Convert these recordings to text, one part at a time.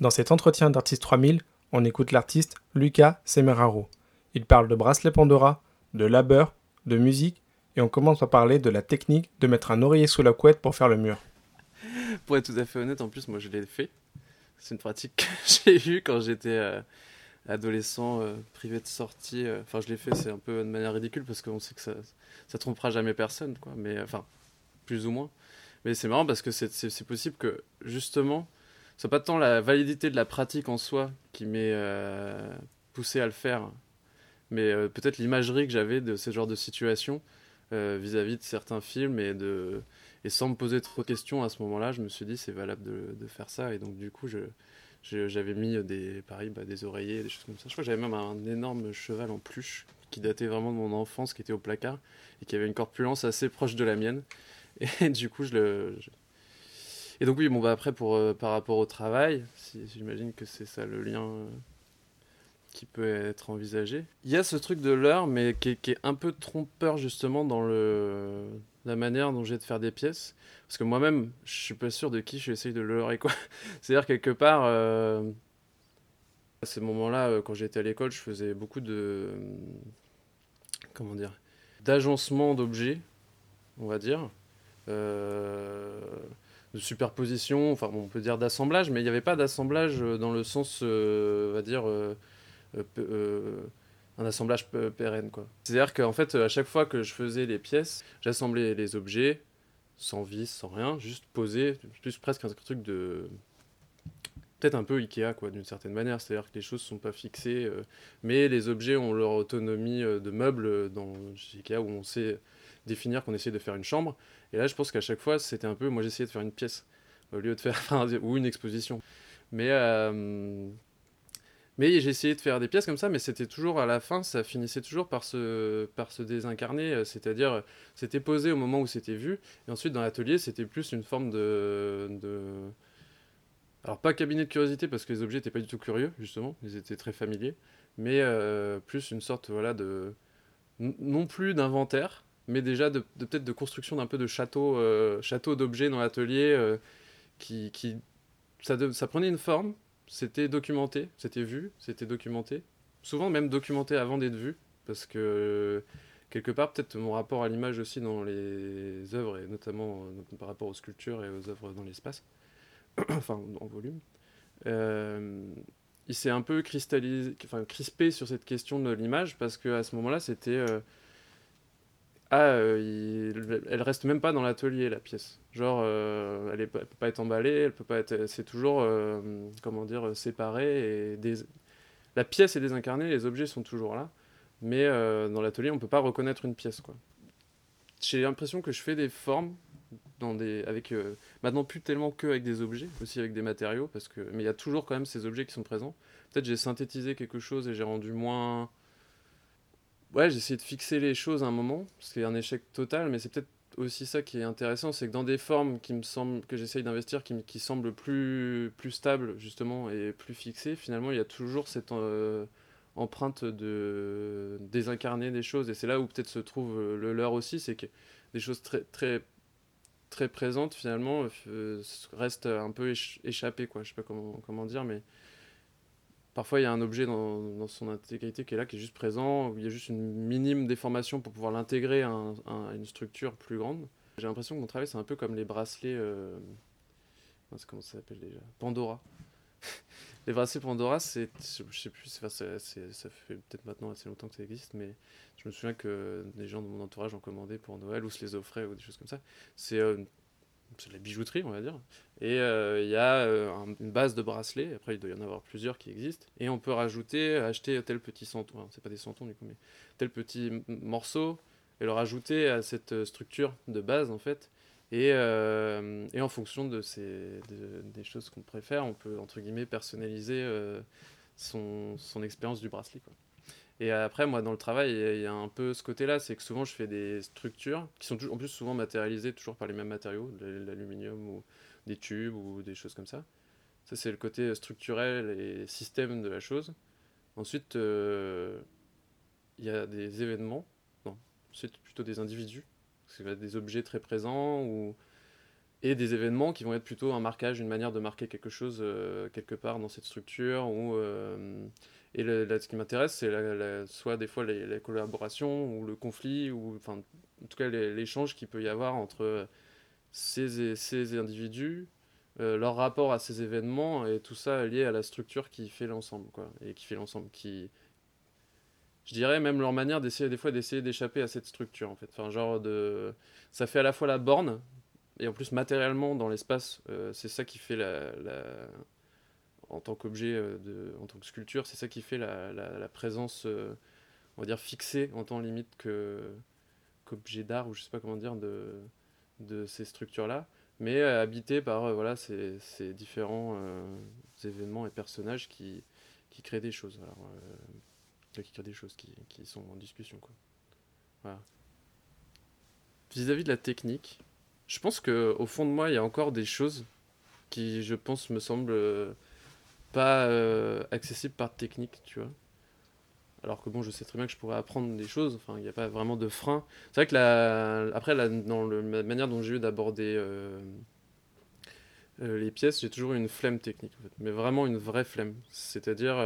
Dans cet entretien d'Artiste 3000, on écoute l'artiste Lucas Semeraro. Il parle de bracelet Pandora, de labeur, de musique, et on commence par parler de la technique de mettre un oreiller sous la couette pour faire le mur. Pour être tout à fait honnête, en plus, moi je l'ai fait. C'est une pratique que j'ai eue quand j'étais euh, adolescent, euh, privé de sortie. euh. Enfin, je l'ai fait, c'est un peu de manière ridicule parce qu'on sait que ça, ça trompera jamais personne, quoi. Mais enfin, plus ou moins. Mais c'est marrant parce que c'est- possible que justement, ce soit pas tant la validité de la pratique en soi qui m'ait euh, poussé à le faire, mais euh, peut-être l'imagerie que j'avais de ce genre de situation euh, vis-à-vis de certains films et sans me poser trop de questions à ce moment-là, je me suis dit c'est valable de, faire ça et donc du coup j'avais mis des pareil bah, des oreillers des choses comme ça. Je crois que j'avais même un énorme cheval en pluche qui datait vraiment de mon enfance qui était au placard et qui avait une corpulence assez proche de la mienne et du coup je le et donc oui bon bah après pour euh, par rapport au travail, j'imagine que c'est ça le lien euh, qui peut être envisagé. Il y a ce truc de l'heure, mais qui est, un peu trompeur justement dans le, la manière dont j'ai de faire des pièces. Parce que moi-même, je suis pas sûr de qui j'essaye de leurrer, quoi. C'est-à-dire, quelque part, euh, à ces moments-là, quand j'étais à l'école, je faisais beaucoup de. Comment dire D'agencement d'objets, on va dire. Euh, de superposition, enfin, on peut dire d'assemblage, mais il n'y avait pas d'assemblage euh, dans le sens, euh, on va dire. euh, un assemblage pérenne quoi. C'est-à-dire qu'en fait à chaque fois que je faisais les pièces, j'assemblais les objets sans vis, sans rien, juste posé, plus presque un truc de peut-être un peu Ikea quoi d'une certaine manière, c'est-à-dire que les choses sont pas fixées mais les objets ont leur autonomie de meubles dans Ikea où on sait définir qu'on essaie de faire une chambre et là je pense qu'à chaque fois c'était un peu moi j'essayais de faire une pièce au lieu de faire ou une exposition. Mais euh, mais j'ai essayé de faire des pièces comme ça, mais c'était toujours à la fin, ça finissait toujours par se, par se désincarner, euh, c'est-à-dire c'était posé au moment où c'était vu, et ensuite dans l'atelier c'était plus une forme de. Alors pas cabinet de curiosité parce que les objets n'étaient pas du tout curieux, justement, ils étaient très familiers, mais euh, plus une sorte voilà, de... non plus d'inventaire, mais déjà de, peut-être de construction d'un peu de château, euh, château d'objets dans l'atelier, euh, qui, qui... Ça, ça prenait une forme, c'était documenté, c'était vu, c'était documenté. Souvent même documenté avant d'être vu, parce que quelque part, peut-être mon rapport à l'image aussi dans les œuvres, et notamment euh, par rapport aux sculptures et aux œuvres dans l'espace, enfin en volume, il s'est un peu cristallisé, enfin crispé sur cette question de l'image, parce que à ce moment-là, c'était. Ah, euh, elle reste même pas dans l'atelier la pièce. Genre, euh, elle, est, peut pas être emballée, elle peut pas être. C'est toujours, euh, comment dire, séparé et la pièce est désincarnée, les objets sont toujours là, mais euh, dans l'atelier on peut pas reconnaître une pièce quoi. J'ai l'impression que je fais des formes avec maintenant plus tellement que avec des objets, aussi avec des matériaux parce que mais il y a toujours quand même ces objets qui sont présents. Peut-être j'ai synthétisé quelque chose et j'ai rendu moins Ouais, j'ai de fixer les choses à un moment, c'est un échec total, mais c'est peut-être aussi ça qui est intéressant, c'est que dans des formes qui me semblent, que j'essaye d'investir, qui, qui semblent plus, plus stables justement et plus fixées, finalement il y a toujours cette euh, empreinte de désincarner des choses, et c'est là où peut-être se trouve euh, le leur aussi, c'est que des choses très, très, très présentes finalement euh, restent un peu éch- échappées, quoi. je sais pas comment, comment dire, mais Parfois, il y a un objet dans, son intégrité qui est là, qui est juste présent, où il y a juste une minime déformation pour pouvoir l'intégrer à, un- à une structure plus grande. J'ai l'impression que mon travail, c'est un peu comme les bracelets. Euh... comment ça s'appelle déjà? Pandora. les bracelets Pandora, c'est. Je sais plus, ça fait peut-être maintenant assez longtemps que ça existe, mais je me souviens que des gens de mon entourage en commandaient pour Noël ou se les offraient ou des choses comme ça. C'est euh, c'est de la bijouterie, on va dire. Et euh, il y a euh, un- une base de bracelets, après il doit y en avoir plusieurs qui existent, et on peut rajouter, acheter tel petit centon, enfin, c'est pas des centons du coup, mais tel petit morceau, et le rajouter à cette euh, structure de base en fait. Et, et en fonction de ces, de- des choses qu'on préfère, on peut entre guillemets personnaliser son, son expérience du bracelet. Et après, moi, dans le travail, il y a- un peu ce côté-là, c'est que souvent, je fais des structures qui sont en plus souvent matérialisées toujours par les mêmes matériaux, de l'aluminium ou des tubes ou des choses comme ça. Ça, c'est le côté structurel et système de la chose. Ensuite, euh, il y a des événements, non, c'est plutôt des individus, parce qu'il des objets très présents ou et des événements qui vont être plutôt un marquage, une manière de marquer quelque chose quelque part dans cette structure. Ou, et là, ce qui m'intéresse, c'est soit des fois les, collaborations ou le conflit, ou enfin, en tout cas l'échange qu'il peut y avoir entre ces, ces individus, leur rapport à ces événements et tout ça lié à la structure qui fait l'ensemble, quoi, et qui fait l'ensemble, qui, je dirais même leur manière d'essayer des fois d'essayer d'échapper à cette structure en fait enfin genre de ça fait à la fois la borne et en plus matériellement dans l'espace euh, c'est ça qui fait la, en tant qu'objet euh, de en tant que sculpture c'est ça qui fait la, la, présence euh, on va dire fixée en temps limite que qu'objet d'art ou je sais pas comment dire de de ces structures là mais habité par voilà ces, ces différents événements et personnages qui qui créent des choses alors qui créent des choses qui, qui, sont en discussion. Quoi. Voilà. Vis-à-vis de la technique, je pense que au fond de moi, il y a encore des choses qui, je pense, me semblent euh, pas euh, accessibles par technique, tu vois. Alors que bon, je sais très bien que je pourrais apprendre des choses. Enfin, il n'y a pas vraiment de frein. C'est vrai que après, dans la manière dont j'ai eu d'aborder euh, les pièces, j'ai toujours eu une flemme technique, en fait. mais vraiment une vraie flemme. C'est-à-dire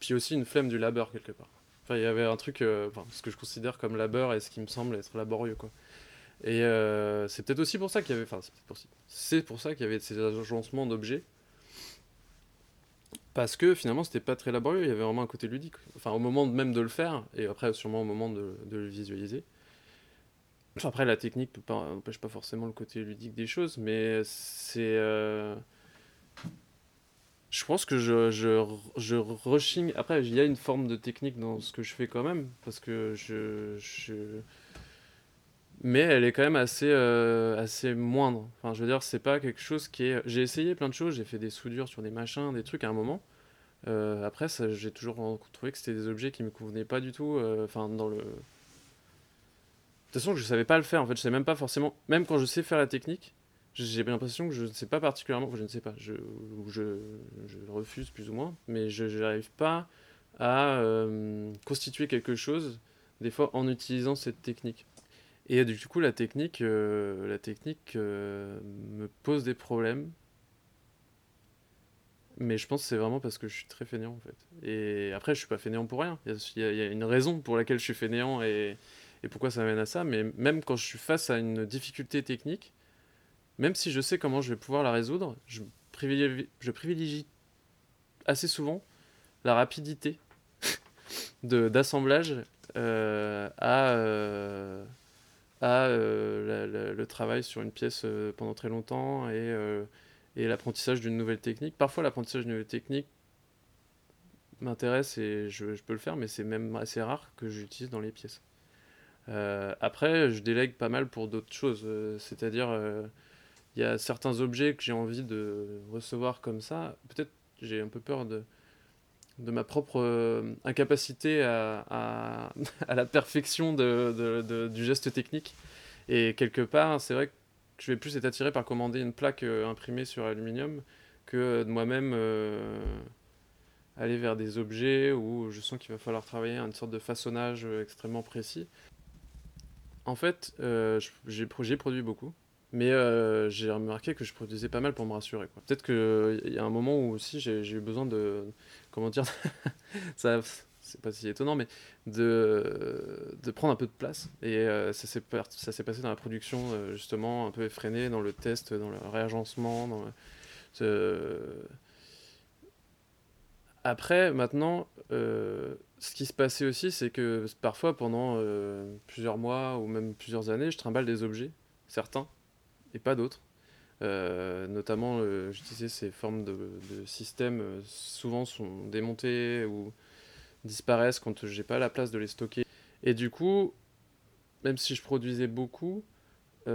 puis aussi une flemme du labeur quelque part. Enfin, il y avait un truc, ce que je considère comme labeur et ce qui me semble être laborieux, quoi. Et euh, c'est peut-être aussi pour ça qu'il y avait, enfin, c'est pour, ça qu'il y avait ces agencements d'objets. Parce que finalement, c'était pas très laborieux, il y avait vraiment un côté ludique. Enfin, au moment même de le faire, et après, sûrement au moment de, le visualiser. après, la technique n'empêche pas forcément le côté ludique des choses, mais c'est. Euh, je pense que je, je, je rechigne. Après, il y a une forme de technique dans ce que je fais quand même, parce que je. je... Mais elle est quand même assez, euh, assez moindre. Enfin, je veux dire, c'est pas quelque chose qui est. J'ai essayé plein de choses, j'ai fait des soudures sur des machins, des trucs à un moment. Euh, après, j'ai toujours trouvé que c'était des objets qui me convenaient pas du tout. Euh, enfin, dans le. De toute façon, je savais pas le faire en fait. Je sais même pas forcément. Même quand je sais faire la technique, j'ai l'impression que je ne sais pas particulièrement, je ne sais pas, je, je, refuse plus ou moins, mais je n'arrive pas à constituer quelque chose, des fois en utilisant cette technique. Et du coup, la technique, euh, la technique euh, me pose des problèmes, mais je pense que c'est vraiment parce que je suis très fainéant en fait. Et après, je suis pas fainéant pour rien. Il y, a une raison pour laquelle je suis fainéant et, et pourquoi ça m'amène à ça. Mais même quand je suis face à une difficulté technique, même si je sais comment je vais pouvoir la résoudre, je privilégie, je privilégie assez souvent la rapidité d'assemblage euh, à, euh, à euh, le travail sur une pièce pendant très longtemps et, et l'apprentissage d'une nouvelle technique. Parfois, l'apprentissage d'une nouvelle technique m'intéresse et je, je, peux le faire, mais c'est même assez rare que j'utilise dans les pièces. après, je délègue pas mal pour d'autres choses, c'est-à-dire il y a certains objets que j'ai envie de recevoir comme ça. Peut-être j'ai un peu peur de, de ma propre euh, incapacité à, à, la perfection de, de, du geste technique. Et quelque part, c'est vrai que je vais plus être attiré par commander une plaque euh, imprimée sur aluminium que de moi-même euh, aller vers des objets où je sens qu'il va falloir travailler une sorte de façonnage extrêmement précis. En fait, j'ai produit beaucoup. Mais euh, j'ai remarqué que je produisais pas mal pour me rassurer. Peut-être qu'il y a un moment où aussi j'ai eu besoin de. Comment dire Ça c'est pas si étonnant, mais de, de prendre un peu de place. Et euh, ça s'est passé dans la production, euh, justement, un peu effréné, dans le test, dans le réagencement. Après, maintenant, ce qui se passait aussi, c'est que parfois, pendant plusieurs mois ou même plusieurs années, je trimballe des objets, certains, et pas d'autres. Euh, notamment, euh, je disais, ces formes de, systèmes euh, souvent sont démontées ou disparaissent quand j'ai pas la place de les stocker. Et du coup, même si je produisais beaucoup, il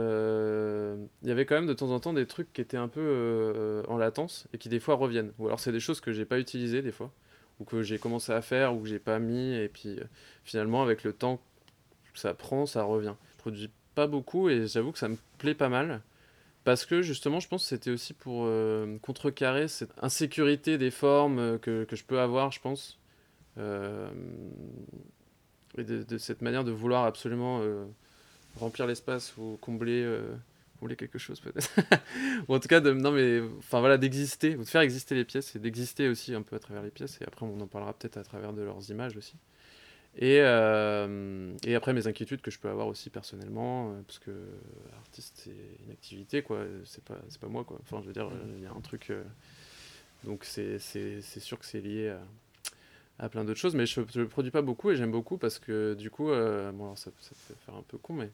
y avait quand même de temps en temps des trucs qui étaient un peu en latence et qui des fois reviennent. Ou alors c'est des choses que j'ai pas utilisées des fois, ou que j'ai commencé à faire ou que j'ai pas mis, et puis finalement avec le temps ça prend, ça revient. Je produis pas beaucoup et j'avoue que ça me plaît pas mal. Parce que justement, je pense que c'était aussi pour euh, contrecarrer cette insécurité des formes euh, que, que, je peux avoir, je pense. Euh, et de, cette manière de vouloir absolument remplir l'espace ou combler, combler quelque chose peut-être. ou en tout cas, de, non mais, enfin voilà, d'exister, de faire exister les pièces et d'exister aussi un peu à travers les pièces. Et après, on en parlera peut-être à travers de leurs images aussi. Et, euh, et après, mes inquiétudes que je peux avoir aussi personnellement, euh, parce que artiste, c'est une activité, quoi. C'est pas, pas moi, quoi. Enfin, je veux dire, il y a un truc. euh, donc, c'est, sûr que c'est lié à, plein d'autres choses. Mais je ne produis pas beaucoup et j'aime beaucoup parce que du coup, euh, bon, alors ça, ça peut faire un peu con, mais.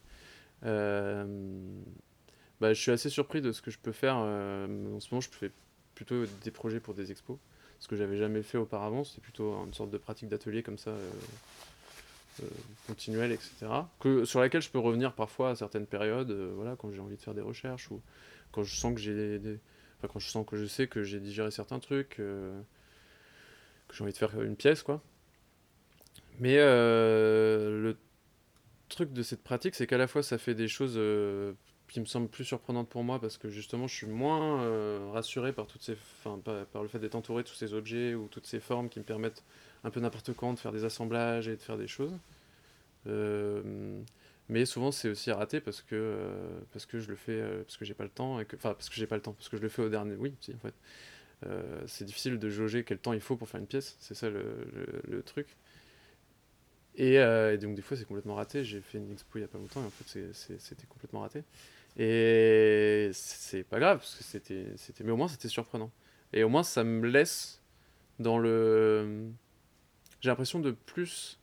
euh, bah, je suis assez surpris de ce que je peux faire. euh, en ce moment, je fais plutôt des projets pour des expos. Ce que j'avais jamais fait auparavant, c'était plutôt une sorte de pratique d'atelier comme ça, euh, euh, continuelle, etc. Que, sur laquelle je peux revenir parfois à certaines périodes, euh, voilà, quand j'ai envie de faire des recherches ou quand je sens que j'ai des, enfin, quand je sens que je sais que j'ai digéré certains trucs, que j'ai envie de faire une pièce, quoi. Mais le truc de cette pratique, c'est qu'à la fois ça fait des choses qui me semblent plus surprenantes pour moi parce que justement je suis moins euh, rassuré par toutes ces, enfin, par, le fait d'être entouré de tous ces objets ou toutes ces formes qui me permettent un peu n'importe quand de faire des assemblages et de faire des choses. Euh, mais souvent c'est aussi raté parce que euh, parce que je le fais parce que j'ai pas le temps et que enfin parce que j'ai pas le temps parce que je le fais au dernier oui en fait c'est difficile de jauger quel temps il faut pour faire une pièce c'est ça le- le truc et, euh, et donc des fois c'est complètement raté. J'ai fait une expo il y a pas longtemps et en fait c'était complètement raté. Et c'est pas grave parce que c'était, mais au moins c'était surprenant. Et au moins ça me laisse dans le, j'ai l'impression de plus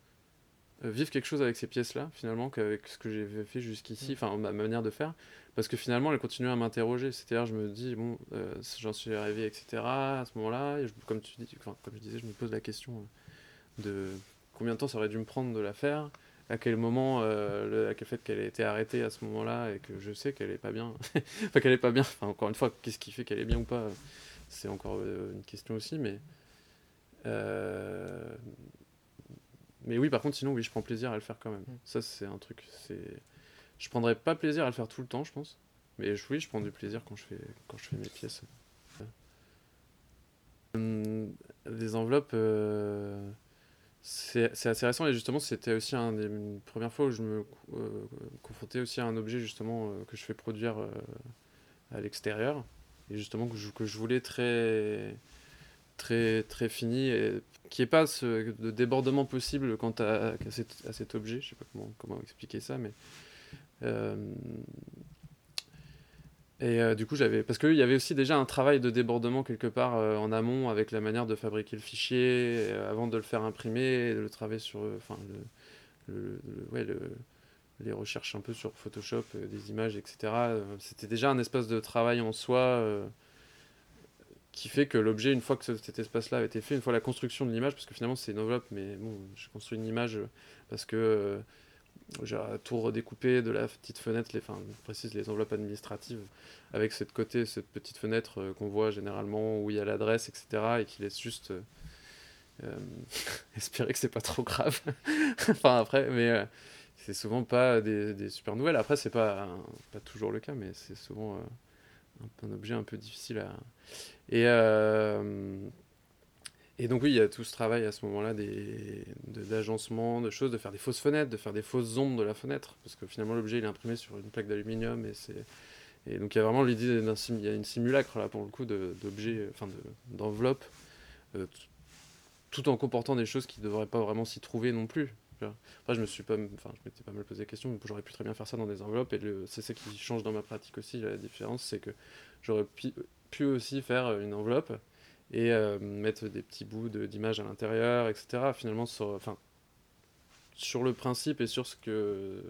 euh, vivre quelque chose avec ces pièces-là finalement qu'avec ce que j'ai fait jusqu'ici, enfin ma manière de faire, parce que finalement elle continue à m'interroger. C'est-à-dire je me dis bon, euh, j'en suis arrivé, etc. À ce moment-là, comme tu dis, enfin, comme je disais, je me pose la question de combien de temps ça aurait dû me prendre de la faire, à quel moment, euh, le- à quel fait qu'elle ait été arrêtée à ce moment-là et que je sais qu'elle est pas bien. enfin, qu'elle est pas bien, enfin, encore une fois, qu'est-ce qui fait qu'elle est bien ou pas C'est encore euh, une question aussi, mais. euh, Mais oui, par contre, sinon, oui, je prends plaisir à le faire quand même. Mm. Ça, c'est un truc. c'est Je prendrais pas plaisir à le faire tout le temps, je pense. Mais oui, je prends du plaisir quand je fais, quand je fais mes pièces. Des enveloppes. euh, c'est assez récent et justement c'était aussi un des une première fois où je me euh, confrontais aussi à un objet justement euh, que je fais produire euh, à l'extérieur. Et justement que je, que je voulais très très très fini et qui est pas de débordement possible quant à, à cet, à cet objet. Je sais pas comment comment expliquer ça mais et euh, du coup, j'avais. Parce qu'il y avait aussi déjà un travail de débordement quelque part euh, en amont avec la manière de fabriquer le fichier, euh, avant de le faire imprimer, de le travail sur. Enfin, le, le- le- ouais, le- les recherches un peu sur Photoshop, des images, etc. C'était déjà un espace de travail en soi qui fait que l'objet, une fois que ce- cet espace-là a été fait, une fois la construction de l'image, parce que finalement c'est une enveloppe, mais bon, je construis une image parce que. J'ai tout redécoupé de la petite fenêtre, les, enfin, précise les enveloppes administratives, avec cette côté, cette petite fenêtre euh, qu'on voit généralement où il y a l'adresse, etc., et qui laisse juste euh, euh, espérer que c'est pas trop grave. enfin après, mais c'est souvent pas des, des super nouvelles. Après, c'est pas, pas toujours le cas, mais c'est souvent un, objet un peu difficile à. Et donc oui, il y a tout ce travail à ce moment-là des- de- d'agencement, de, choses, de faire des fausses fenêtres, de faire des fausses ombres de la fenêtre, parce que finalement l'objet il est imprimé sur une plaque d'aluminium et et donc il y a vraiment l'idée d'un il simulacre là pour le coup de- d'objets, enfin de- d'enveloppes, euh, tout en comportant des choses qui ne devraient pas vraiment s'y trouver non plus. Après je me suis pas, enfin je m'étais pas mal posé la question, j'aurais pu très bien faire ça dans des enveloppes et c'est ça qui change dans ma pratique aussi. La différence c'est que j'aurais pu aussi faire une enveloppe et euh, mettre des petits bouts d'images à l'intérieur, etc. Finalement, sur, enfin, sur le principe et sur ce que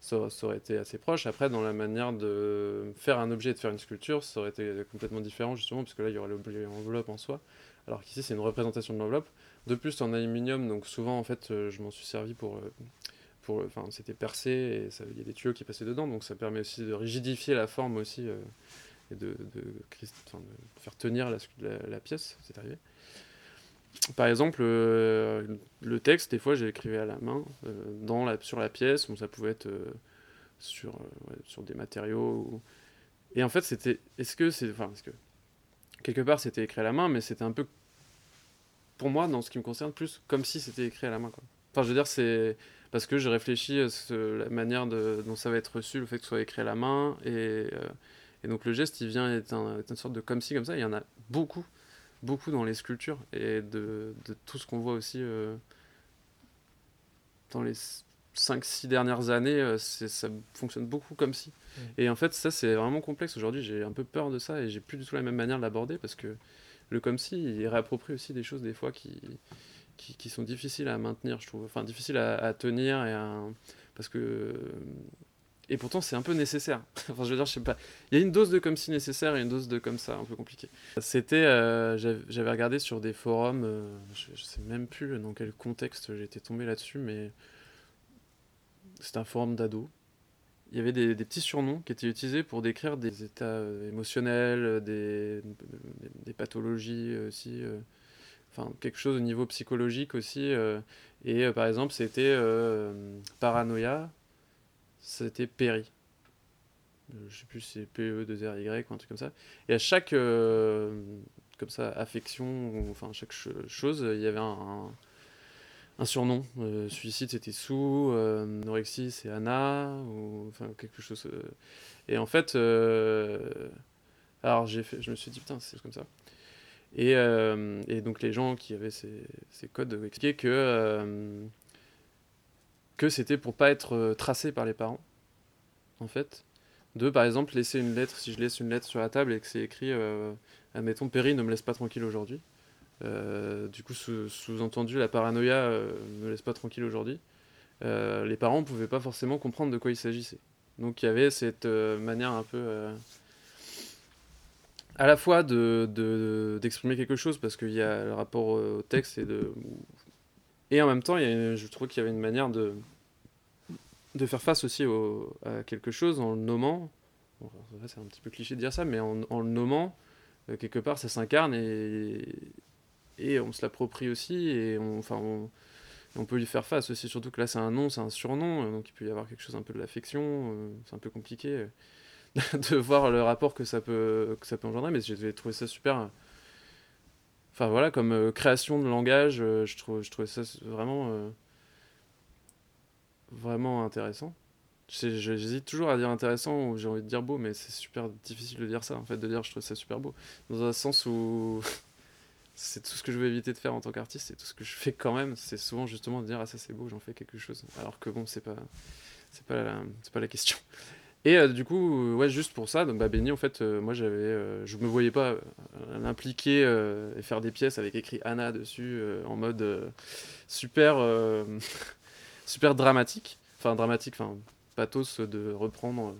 ça, aurait été assez proche. Après, dans la manière de faire un objet et de faire une sculpture, ça aurait été complètement différent, justement, parce que là, il y aurait l'objet enveloppe en soi, alors qu'ici, c'est une représentation de l'enveloppe. De plus, en aluminium, donc souvent, en fait, euh, je m'en suis servi pour... euh, pour enfin, c'était percé et il y a des tuyaux qui passaient dedans, donc ça permet aussi de rigidifier la forme aussi. De, faire tenir la, pièce, c'est arrivé. Par exemple, euh, le texte, des fois, écrivé à la main euh, dans la, sur la pièce, donc ça pouvait être euh, sur, sur des matériaux. ou- Et en fait, c'était. Est-ce que c'est. Enfin, que. Quelque part, c'était écrit à la main, mais c'était un peu. Pour moi, dans ce qui me concerne, plus comme si c'était écrit à la main. Enfin, je veux dire, c'est. parce que j'ai réfléchi à la manière dont ça va être reçu, le fait que ce soit écrit à la main. Et, et donc le geste, il vient être, une sorte de comme si, comme ça. Il y en a beaucoup, beaucoup dans les sculptures et de, de tout ce qu'on voit aussi dans les 5-6 dernières années, euh, ça fonctionne beaucoup comme si. Mm. Et en fait, ça, c'est vraiment complexe. Aujourd'hui, j'ai un peu peur de ça et j'ai plus du tout la même manière de l'aborder parce que le comme si, il réapproprie aussi des choses des fois qui, qui, sont difficiles à maintenir, je trouve. Enfin, difficiles à, tenir et parce que. Et pourtant, c'est un peu nécessaire. enfin, je veux dire, je sais pas. Il y a une dose de comme si nécessaire et une dose de comme ça, un peu compliqué. C'était. Euh, j'avais regardé sur des forums, euh, je, je, sais même plus dans quel contexte j'étais tombé là-dessus, mais c'était un forum d'ados. Il y avait des, petits surnoms qui étaient utilisés pour décrire des états euh, émotionnels, des, pathologies aussi, enfin quelque chose au niveau psychologique aussi. et par exemple, c'était paranoïa, c'était péri. Je sais plus si c'est PE 2 R Y ou un truc comme ça. Et à chaque comme ça affection, enfin chaque chose, il y avait un un surnom. Euh, suicide, c'était Sou, euh, Anorexie, c'est Anna, ou enfin quelque chose. Euh. Et en fait, alors je me suis dit, putain, c'est comme ça. Et, et, donc les gens qui avaient ces, ces codes expliquaient que, que c'était pour pas être tracé par les parents, en fait. De, par exemple, laisser une lettre, si je laisse une lettre sur la table et que c'est écrit, admettons, Perry ne me laisse pas tranquille aujourd'hui euh, du coup, sous-entendu, la paranoïa euh, ne me laisse pas tranquille aujourd'hui. Euh, les parents ne pouvaient pas forcément comprendre de quoi il s'agissait. Donc il y avait cette manière un peu à la fois de, d'exprimer quelque chose parce qu'il y a le rapport au texte et de et en même temps il y a je trouve qu'il y avait une manière de de faire face aussi au, à quelque chose en le nommant. C'est un petit peu cliché de dire ça mais en, le nommant quelque part ça s'incarne et, et on se l'approprie aussi et on, on, peut lui faire face aussi. Surtout que là c'est un nom c'est un surnom euh, donc il peut y avoir quelque chose un peu de l'affection euh, c'est un peu compliqué euh, de voir le rapport que ça peut que ça peut engendrer mais j'ai trouvé ça super enfin voilà comme création de langage je trouve trouvais ça vraiment vraiment intéressant J'hésite toujours à dire intéressant ou j'ai envie de dire beau, mais c'est super difficile de dire ça, en fait, de dire je trouve ça super beau. Dans un sens où c'est tout ce que je veux éviter de faire en tant qu'artiste, c'est tout ce que je fais quand même. C'est souvent justement de dire ah ça c'est beau, j'en fais quelque chose. Alors que bon, c'est pas c'est pas pas la question. Et euh, du coup, ouais, juste pour ça, donc bah Benny, en fait, euh, moi j'avais, euh, je me voyais pas l'impliquer et faire des pièces avec écrit Anna dessus en mode super super dramatique, enfin dramatique, enfin pathos de reprendre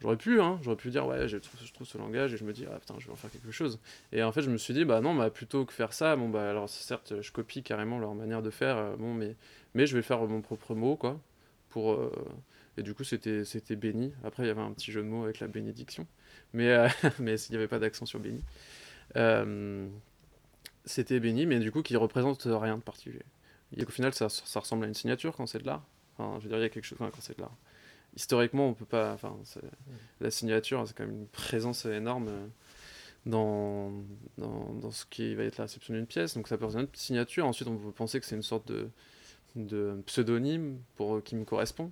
J'aurais pu, hein, j'aurais pu dire, ouais, je trouve, je trouve ce langage et je me dis, ah putain, je vais en faire quelque chose. Et en fait, je me suis dit, bah non, bah, plutôt que faire ça, bon, bah alors certes, je copie carrément leur manière de faire, euh, bon, mais, mais je vais faire mon propre mot, quoi. Pour, euh, et du coup, c'était béni. Après, il y avait un petit jeu de mots avec la bénédiction, mais, euh, mais il n'y avait pas d'accent sur béni. c'était béni, mais du coup, qui représente rien de particulier. Et au final, ça, ça ressemble à une signature quand c'est de l'art. Enfin, je veux dire, il y a quelque chose quand c'est de l'art historiquement, on peut pas. Enfin, la signature, c'est quand même une présence énorme euh, dans, dans, dans, ce qui va être la réception d'une pièce. Donc, ça peut être une signature. Ensuite, on peut penser que c'est une sorte de, de pseudonyme pour, qui me correspond.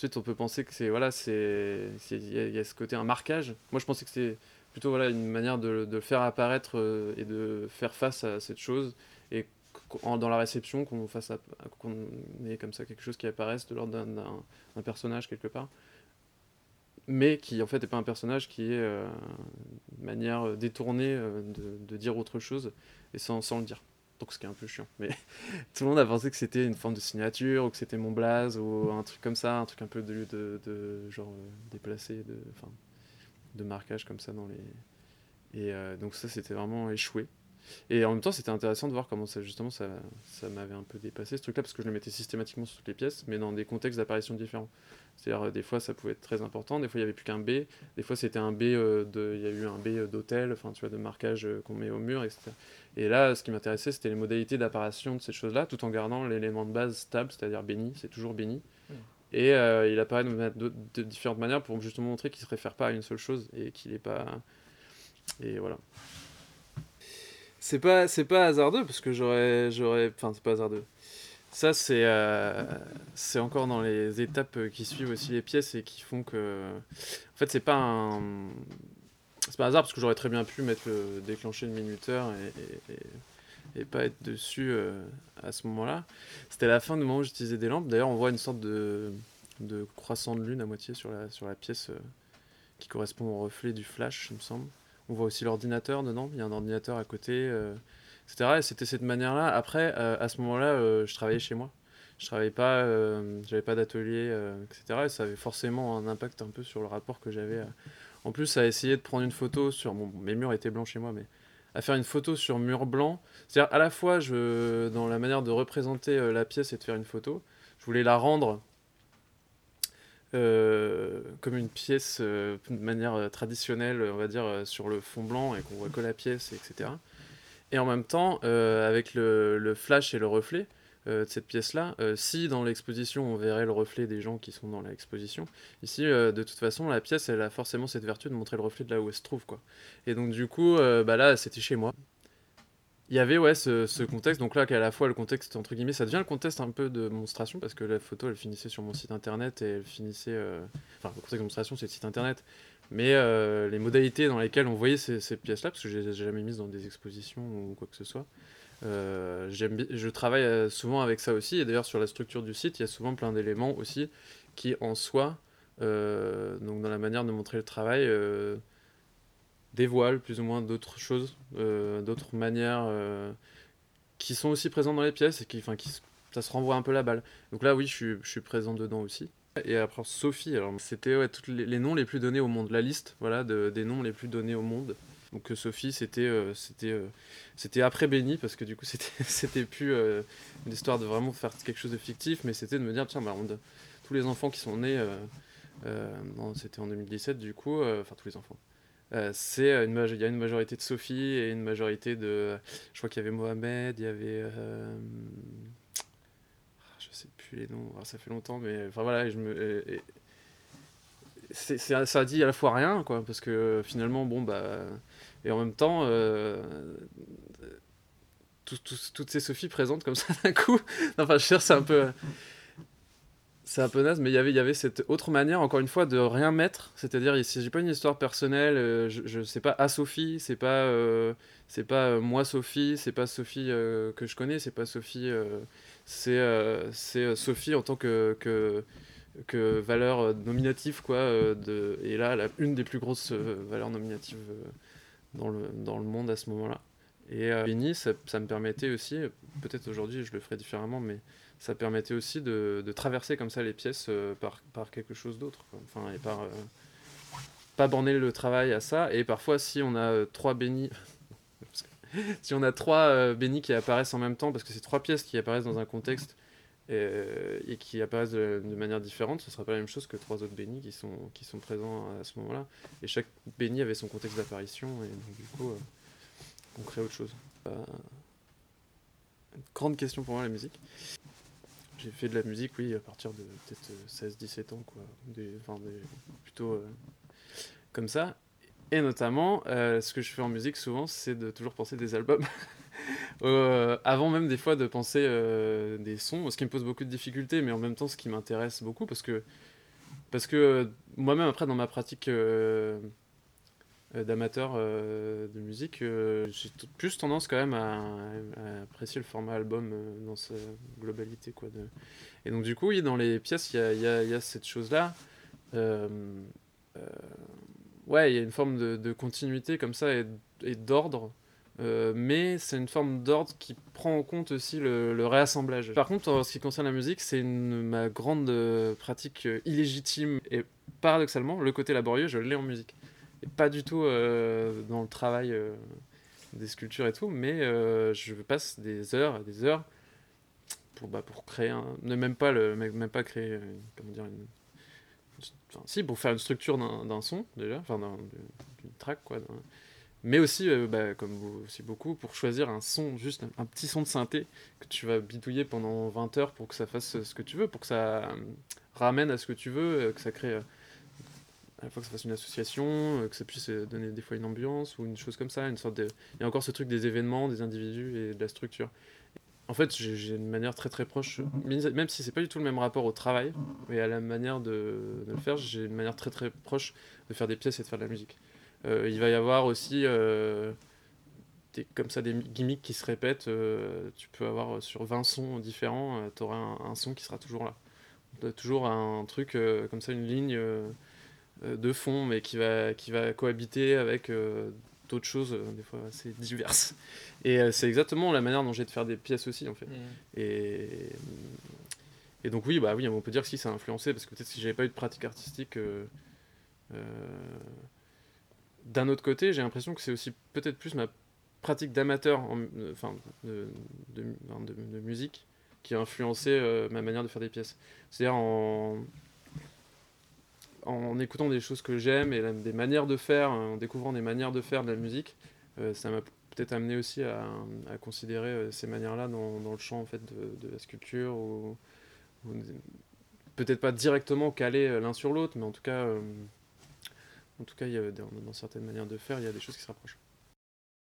Ensuite, on peut penser que c'est. Voilà, c'est. Il y, a ce côté, un marquage. Moi, je pensais que c'était plutôt voilà, une manière de, de faire apparaître euh, et de faire face à cette chose. Et dans la réception, qu'on fasse qu'on ait comme ça quelque chose qui apparaisse de l'ordre d'un personnage quelque part, mais qui en fait n'est pas un personnage qui est euh, une manière détournée euh, de, de, dire autre chose et sans, sans, le dire. Donc ce qui est un peu chiant. Mais tout le monde a pensé que c'était une forme de signature ou que c'était mon blaze ou un truc comme ça, un truc un peu de, de, de genre euh, déplacé, de, de marquage comme ça dans les. Et donc ça c'était vraiment échoué. Et en même temps, c'était intéressant de voir comment ça, justement, ça, ça m'avait un peu dépassé ce truc-là, parce que je le mettais systématiquement sur toutes les pièces, mais dans des contextes d'apparition différents. C'est-à-dire, euh, des fois, ça pouvait être très important, des fois, il n'y avait plus qu'un B, des fois, c'était un B, euh, de, il y a eu un B euh, d'hôtel, enfin, tu vois, de marquage qu'on met au mur, etc. Et là, ce qui m'intéressait, c'était les modalités d'apparition de ces choses-là, tout en gardant l'élément de base stable, c'est-à-dire béni, c'est toujours béni. Et il apparaît de, de, de, différentes manières pour justement montrer qu'il ne se réfère pas à une seule chose et qu'il n'est pas. Et voilà. C'est pas, c'est pas hasardeux parce que j'aurais, j'aurais, enfin c'est pas hasardeux. Ça, c'est c'est encore dans les étapes qui suivent aussi les pièces et qui font que. En fait, c'est pas un. C'est pas hasard parce que j'aurais très bien pu mettre le déclencher le minuteur et, et, pas être dessus à ce moment-là. C'était la fin du moment où j'utilisais des lampes. D'ailleurs, on voit une sorte de, de croissant de lune à moitié sur la, sur la pièce qui correspond au reflet du flash, il me semble. On voit aussi l'ordinateur dedans, il y a un ordinateur à côté, euh, etc. Et c'était cette manière-là. Après, euh, à ce moment-là, euh, je travaillais chez moi. Je travaillais pas, j'avais pas d'atelier, etc. Et ça avait forcément un impact un peu sur le rapport que j'avais. En plus, à essayer de prendre une photo sur. Mes murs étaient blancs chez moi, mais à faire une photo sur mur blanc. C'est-à-dire, à la fois, dans la manière de représenter la pièce et de faire une photo, je voulais la rendre euh, comme une pièce euh, de manière euh, traditionnelle, on va dire, sur le fond blanc et qu'on voit que la pièce, etc. Et en même temps, avec le, le, flash et le reflet de cette pièce-là, si dans l'exposition on verrait le reflet des gens qui sont dans l'exposition, ici, de toute façon, la pièce, elle a forcément cette vertu de montrer le reflet de là où elle se trouve. Quoi. Et donc, du coup, bah là, c'était chez moi il y avait ouais ce, contexte. Donc là qu'à la fois le contexte entre guillemets ça devient le contexte un peu de monstration parce que la photo elle finissait sur mon site internet et elle finissait euh, enfin le contexte de monstration c'est le site internet. Mais euh, les modalités dans lesquelles on voyait ces, pièces là parce que je les ai jamais mises dans des expositions ou quoi que ce soit euh, je travaille souvent avec ça aussi. Et d'ailleurs sur la structure du site il y a souvent plein d'éléments aussi qui en soi donc dans la manière de montrer le travail dévoile plus ou moins d'autres choses, euh, d'autres manières euh, qui sont aussi présentes dans les pièces et qui, enfin, qui, ça se renvoie un peu la balle. Donc là, oui, je suis, je suis présent dedans aussi. Et après, Sophie, alors c'était tous les, noms les plus donnés au monde, la liste voilà, de, des noms les plus donnés au monde. Donc euh, Sophie, c'était c'était c'était après Benny, parce que du coup, c'était plus une histoire de vraiment faire quelque chose de fictif, mais c'était de me dire, tiens, bah, tous les enfants qui sont nés, c'était en 2017, du coup, enfin tous les enfants, euh, c'est une il y a une majorité de Sophie et une majorité de je crois qu'il y avait Mohamed il y avait euh, je sais plus les noms. Ça fait longtemps mais enfin voilà je me c'est, ça dit à la fois rien quoi parce que finalement bon bah et en même temps euh, toutes ces Sophies présentes comme ça d'un coup enfin je cherche c'est un peu c'est un peu naze, mais il y avait cette autre manière, encore une fois, de rien mettre. C'est-à-dire, il s'agit pas d'une histoire personnelle. Euh, je ne sais pas à Sophie, c'est pas, euh, pas euh, moi Sophie, c'est pas Sophie que je connais, c'est pas Sophie. c'est Sophie en tant que, valeur nominative, quoi. de, et là, une des plus grosses valeurs nominatives dans le monde à ce moment-là. Et Béni, ça, me permettait aussi, peut-être aujourd'hui je le ferai différemment, mais ça permettait aussi de, de, traverser comme ça les pièces euh, par, par, quelque chose d'autre. Enfin, et par. Euh, pas borner le travail à ça. Et parfois, si on a euh, trois bénis. si on a trois bénis qui apparaissent en même temps, parce que c'est trois pièces qui apparaissent dans un contexte et, qui apparaissent de, manière différente, ce ne sera pas la même chose que trois autres bénis qui sont, qui sont présents à ce moment-là. Et chaque béni avait son contexte d'apparition, et donc du coup, on crée autre chose. grande question pour moi, la musique. J'ai fait de la musique, oui, à partir de peut-être 16-17 euh, ans, quoi. Enfin, plutôt euh, comme ça. Et notamment, euh, ce que je fais en musique souvent, c'est de toujours penser des albums. avant même des fois de penser des sons, ce qui me pose beaucoup de difficultés, mais en même temps ce qui m'intéresse beaucoup, parce que, parce que moi-même après dans ma pratique euh, d'amateurs euh, de musique, euh, j'ai plus tendance quand même à, apprécier le format album dans sa globalité. Quoi. Et donc du coup, oui, dans les pièces, il y a, cette chose-là. ouais, il y a une forme de, continuité comme ça et, d'ordre. mais c'est une forme d'ordre qui prend en compte aussi le, le, réassemblage. Par contre, en ce qui concerne la musique, c'est ma grande pratique illégitime et paradoxalement, le côté laborieux, je l'ai en musique pas du tout euh, dans le travail euh, des sculptures et tout, mais euh, je passe des heures et des heures pour, bah, pour créer un, ne même pas le, même pas créer, comment dire, une, enfin, si pour faire une structure d'un son déjà, enfin d'une track quoi, mais aussi, bah, comme vous aussi beaucoup, pour choisir un son, juste un, petit son de synthé que tu vas bidouiller pendant 20 heures pour que ça fasse ce que tu veux, pour que ça ramène à ce que tu veux, que ça crée à la fois que ça fasse une association, euh, que ça puisse euh, donner des fois une ambiance ou une chose comme ça, une sorte de... Il y a encore ce truc des événements, des individus et de la structure. en fait, j'ai une manière très très proche, même si c'est pas du tout le même rapport au travail, mais à la manière de, le faire, j'ai une manière très très proche de faire des pièces et de faire de la musique. Euh, il va y avoir aussi euh, des, comme ça des gimmicks qui se répètent. Euh, tu peux avoir sur 20 sons différents, tu auras un, son qui sera toujours là. as toujours un truc comme ça, une ligne de fond, mais qui va, qui va cohabiter avec d'autres choses, des fois assez diverses. Et euh, c'est exactement la manière dont j'ai de faire des pièces aussi, en fait. Mm. Et, et donc, oui, bah oui, on peut dire que si ça a influencé, parce que peut-être si j'avais pas eu de pratique artistique. Euh, euh, d'un autre côté, j'ai l'impression que c'est aussi peut-être plus ma pratique d'amateur, enfin, de, de, de, musique, qui a influencé ma manière de faire des pièces. C'est-à-dire en, en écoutant des choses que j'aime et des manières de faire, en découvrant des manières de faire de la musique, ça m'a peut-être amené aussi à, considérer euh, ces manières-là dans, le champ de, la sculpture, ou, peut-être pas directement calé euh, l'un sur l'autre, mais en tout cas, euh, dans certaines manières de faire, il y a des choses qui se rapprochent.